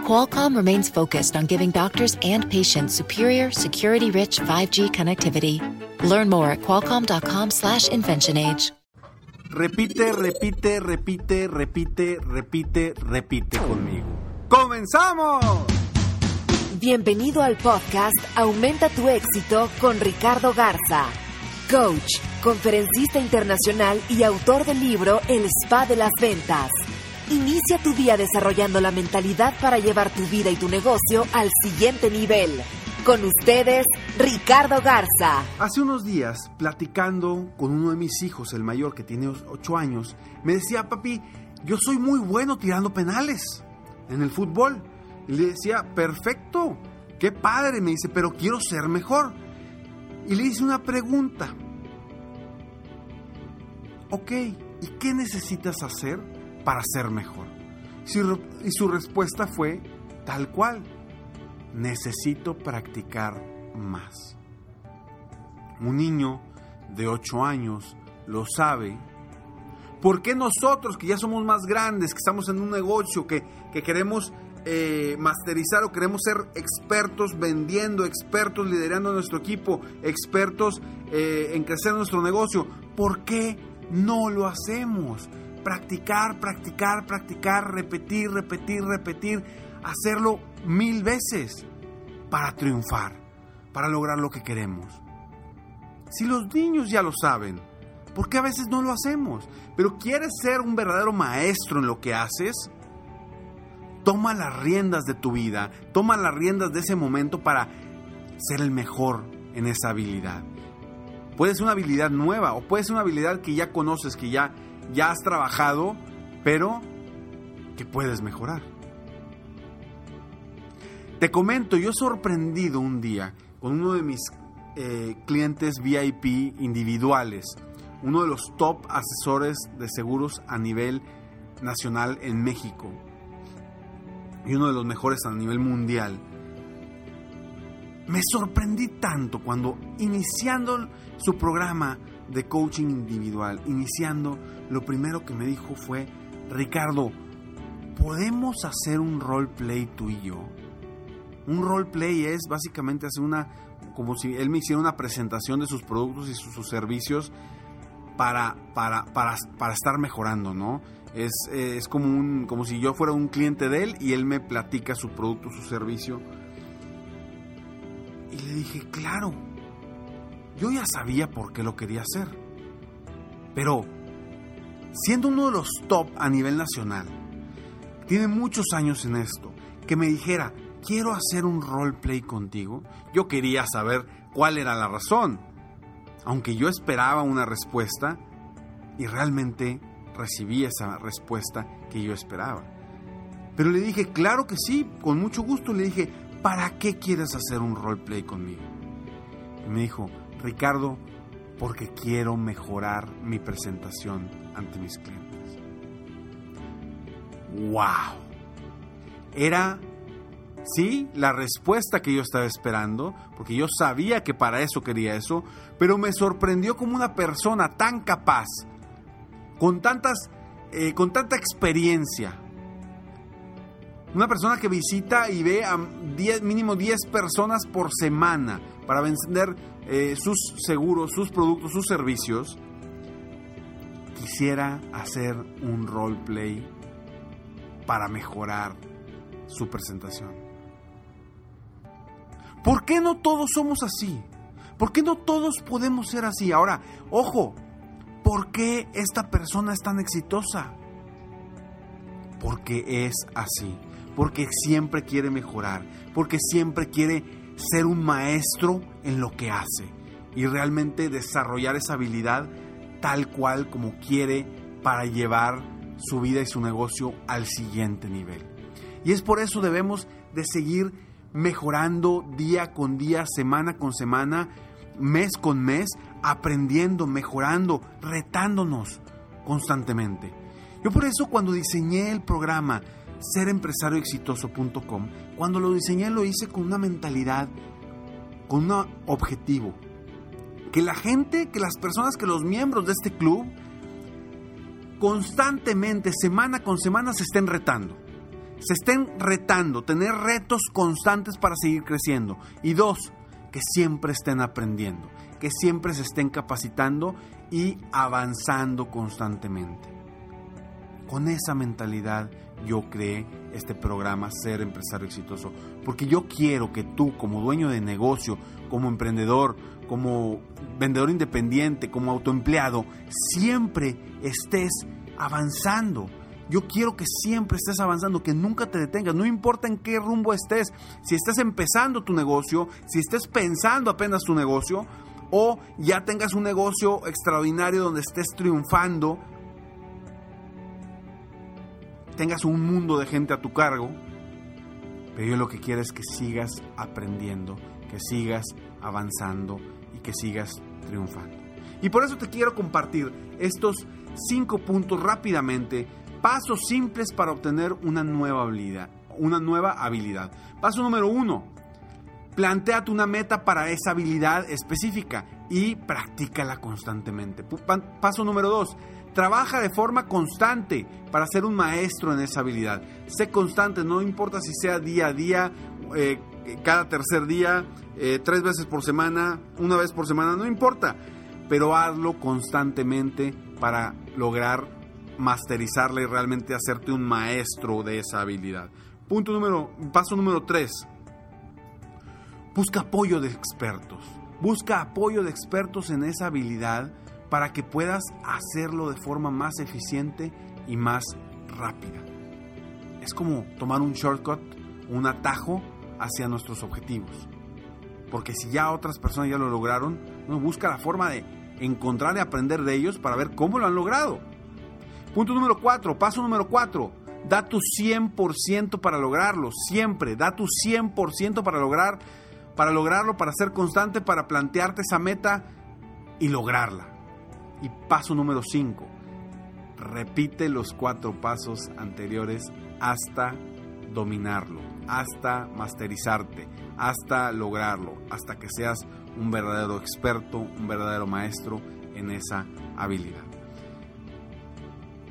Qualcomm remains focused on giving doctors and patients superior, security-rich 5G connectivity. Learn more at qualcomm.com/inventionage. Repite, repite, repite, repite, repite, repite conmigo. ¡Comenzamos! Bienvenido al podcast Aumenta tu éxito con Ricardo Garza, coach, conferencista internacional y autor del libro El Spa de las Ventas. Inicia tu día desarrollando la mentalidad para llevar tu vida y tu negocio al siguiente nivel. Con ustedes, Ricardo Garza. Hace unos días, platicando con uno de mis hijos, el mayor que tiene 8 años, me decía, papi, yo soy muy bueno tirando penales en el fútbol. Y le decía, perfecto, qué padre, me dice, pero quiero ser mejor. Y le hice una pregunta. Ok, ¿y qué necesitas hacer para ser mejor? Y su respuesta fue tal cual, necesito practicar más. Un niño de 8 años lo sabe. ¿Por qué nosotros que ya somos más grandes, que estamos en un negocio, que, que queremos eh, masterizar o queremos ser expertos vendiendo, expertos liderando nuestro equipo, expertos eh, en crecer nuestro negocio, ¿por qué no lo hacemos? Practicar, practicar, practicar, repetir, repetir, repetir, hacerlo mil veces para triunfar, para lograr lo que queremos. Si los niños ya lo saben, ¿por qué a veces no lo hacemos? Pero quieres ser un verdadero maestro en lo que haces, toma las riendas de tu vida, toma las riendas de ese momento para ser el mejor en esa habilidad. Puede ser una habilidad nueva o puede ser una habilidad que ya conoces, que ya, ya has trabajado, pero que puedes mejorar. Te comento, yo he sorprendido un día con uno de mis eh, clientes VIP individuales, uno de los top asesores de seguros a nivel nacional en México y uno de los mejores a nivel mundial. Me sorprendí tanto cuando iniciando su programa de coaching individual, iniciando, lo primero que me dijo fue, Ricardo, ¿podemos hacer un roleplay tú y yo? Un roleplay es básicamente hacer una, como si él me hiciera una presentación de sus productos y sus, servicios para, para, para, para estar mejorando, ¿no? Es, es como, un, como si yo fuera un cliente de él y él me platica su producto, su servicio. Y le dije, claro, yo ya sabía por qué lo quería hacer. Pero, siendo uno de los top a nivel nacional, tiene muchos años en esto, que me dijera, quiero hacer un roleplay contigo, yo quería saber cuál era la razón. Aunque yo esperaba una respuesta y realmente recibí esa respuesta que yo esperaba. Pero le dije, claro que sí, con mucho gusto. Le dije, ¿para qué quieres hacer un roleplay conmigo? Y me dijo, Ricardo, porque quiero mejorar mi presentación ante mis clientes. ¡Wow! Era, sí, la respuesta que yo estaba esperando, porque yo sabía que para eso quería eso, pero me sorprendió como una persona tan capaz, con tantas, eh, con tanta experiencia. Una persona que visita y ve a 10, mínimo 10 personas por semana para vender eh, sus seguros, sus productos, sus servicios, quisiera hacer un roleplay para mejorar su presentación. ¿Por qué no todos somos así? ¿Por qué no todos podemos ser así? Ahora, ojo, ¿Por qué esta persona es tan exitosa? Porque es así, porque siempre quiere mejorar, porque siempre quiere ser un maestro en lo que hace y realmente desarrollar esa habilidad tal cual como quiere para llevar su vida y su negocio al siguiente nivel. Y es por eso debemos de seguir mejorando día con día, semana con semana, mes con mes, aprendiendo, mejorando, retándonos constantemente. Yo por eso cuando diseñé el programa serempresarioexitoso.com, cuando lo diseñé lo hice con una mentalidad, con un objetivo. Que la gente, que las personas, que los miembros de este club constantemente, semana con semana, se estén retando. Se estén retando, tener retos constantes para seguir creciendo. Y dos, que siempre estén aprendiendo, que siempre se estén capacitando y avanzando constantemente. Con esa mentalidad yo creé este programa Ser Empresario Exitoso, porque yo quiero que tú como dueño de negocio, como emprendedor, como vendedor independiente, como autoempleado, siempre estés avanzando. Yo quiero que siempre estés avanzando, que nunca te detengas, no importa en qué rumbo estés, si estás empezando tu negocio, si estés pensando apenas tu negocio, o ya tengas un negocio extraordinario donde estés triunfando, tengas un mundo de gente a tu cargo, pero yo lo que quiero es que sigas aprendiendo, que sigas avanzando y que sigas triunfando. Y por eso te quiero compartir estos cinco puntos rápidamente, pasos simples para obtener una nueva habilidad. Una nueva habilidad. Paso número uno, planteate una meta para esa habilidad específica y practícala constantemente. Paso número dos, Trabaja de forma constante para ser un maestro en esa habilidad. Sé constante, no importa si sea día a día, eh, cada tercer día, eh, tres veces por semana, una vez por semana, no importa. Pero hazlo constantemente para lograr masterizarla y realmente hacerte un maestro de esa habilidad. Punto número, paso número tres. Busca apoyo de expertos. Busca apoyo de expertos en esa habilidad para que puedas hacerlo de forma más eficiente y más rápida. Es como tomar un shortcut, un atajo hacia nuestros objetivos. Porque si ya otras personas ya lo lograron, busca la forma de encontrar y aprender de ellos para ver cómo lo han logrado. Punto número 4, paso número 4. Da tu 100% para lograrlo, siempre, da tu 100% para lograr para lograrlo, para ser constante, para plantearte esa meta y lograrla. Y paso número 5, repite los cuatro pasos anteriores hasta dominarlo, hasta masterizarte, hasta lograrlo, hasta que seas un verdadero experto, un verdadero maestro en esa habilidad.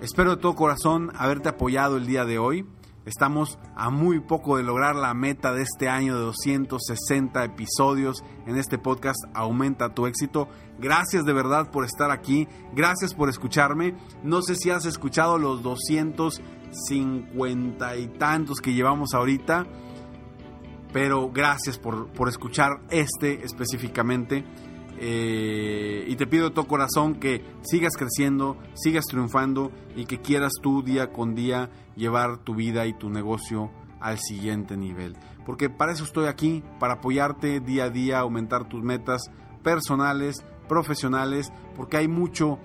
Espero de todo corazón haberte apoyado el día de hoy. Estamos a muy poco de lograr la meta de este año de 260 episodios en este podcast Aumenta tu éxito. Gracias de verdad por estar aquí. Gracias por escucharme. No sé si has escuchado los 250 y tantos que llevamos ahorita. Pero gracias por, por escuchar este específicamente. Eh, y te pido de todo corazón que sigas creciendo, sigas triunfando y que quieras tú día con día llevar tu vida y tu negocio al siguiente nivel. Porque para eso estoy aquí, para apoyarte día a día, aumentar tus metas personales, profesionales, porque hay mucho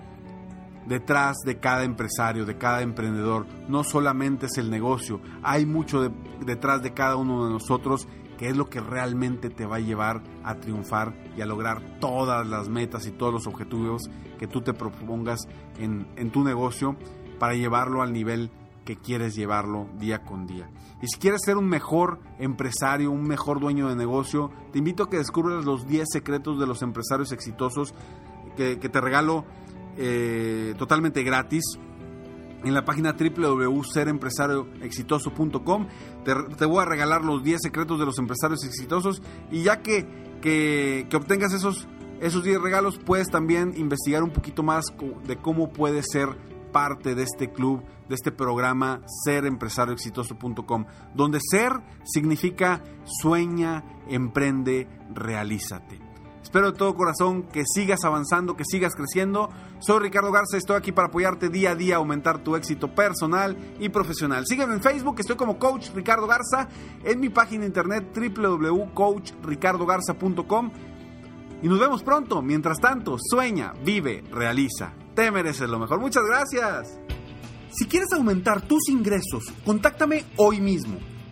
detrás de cada empresario, de cada emprendedor. No solamente es el negocio, hay mucho detrás de cada uno de nosotros que es lo que realmente te va a llevar a triunfar y a lograr todas las metas y todos los objetivos que tú te propongas en, tu negocio para llevarlo al nivel que quieres llevarlo día con día. Y si quieres ser un mejor empresario, un mejor dueño de negocio, te invito a que descubras los 10 secretos de los empresarios exitosos que, te regalo eh, totalmente gratis en la página www.serempresarioexitoso.com. Te, te, voy a regalar los 10 secretos de los empresarios exitosos y ya que, que, que, obtengas esos, esos 10 regalos, puedes también investigar un poquito más de cómo puedes ser parte de este club, de este programa serempresarioexitoso.com, donde ser significa sueña, emprende, realízate. Espero de todo corazón que sigas avanzando, que sigas creciendo. Soy Ricardo Garza, estoy aquí para apoyarte día a día aumentar tu éxito personal y profesional. Sígueme en Facebook, estoy como Coach Ricardo Garza, en mi página internet www.coachricardogarza.com. Y nos vemos pronto. Mientras tanto, sueña, vive, realiza. Te mereces lo mejor. Muchas gracias. Si quieres aumentar tus ingresos, contáctame hoy mismo.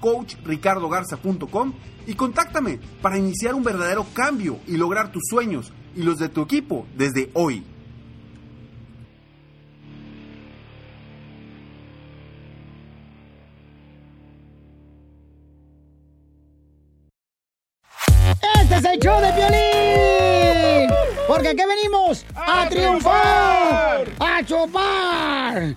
www.coachricardogarza.com y contáctame para iniciar un verdadero cambio y lograr tus sueños y los de tu equipo desde hoy. Este es el show de Piolín. Porque aquí venimos a, triunfar, a chupar.